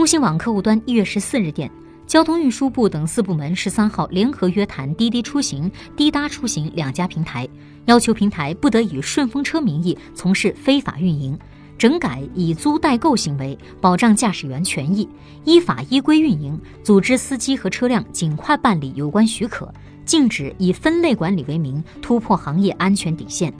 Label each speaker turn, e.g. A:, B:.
A: 中新网客户端一月十四日电交通运输部等四部门十三号联合约谈滴滴出行滴答出行两家平台要求平台不得以顺风车名义从事非法运营整改以租代购行为保障驾驶员权益依法依规运营组织司机和车辆尽快办理有关许可禁止以分类管理为名突破行业安全底线。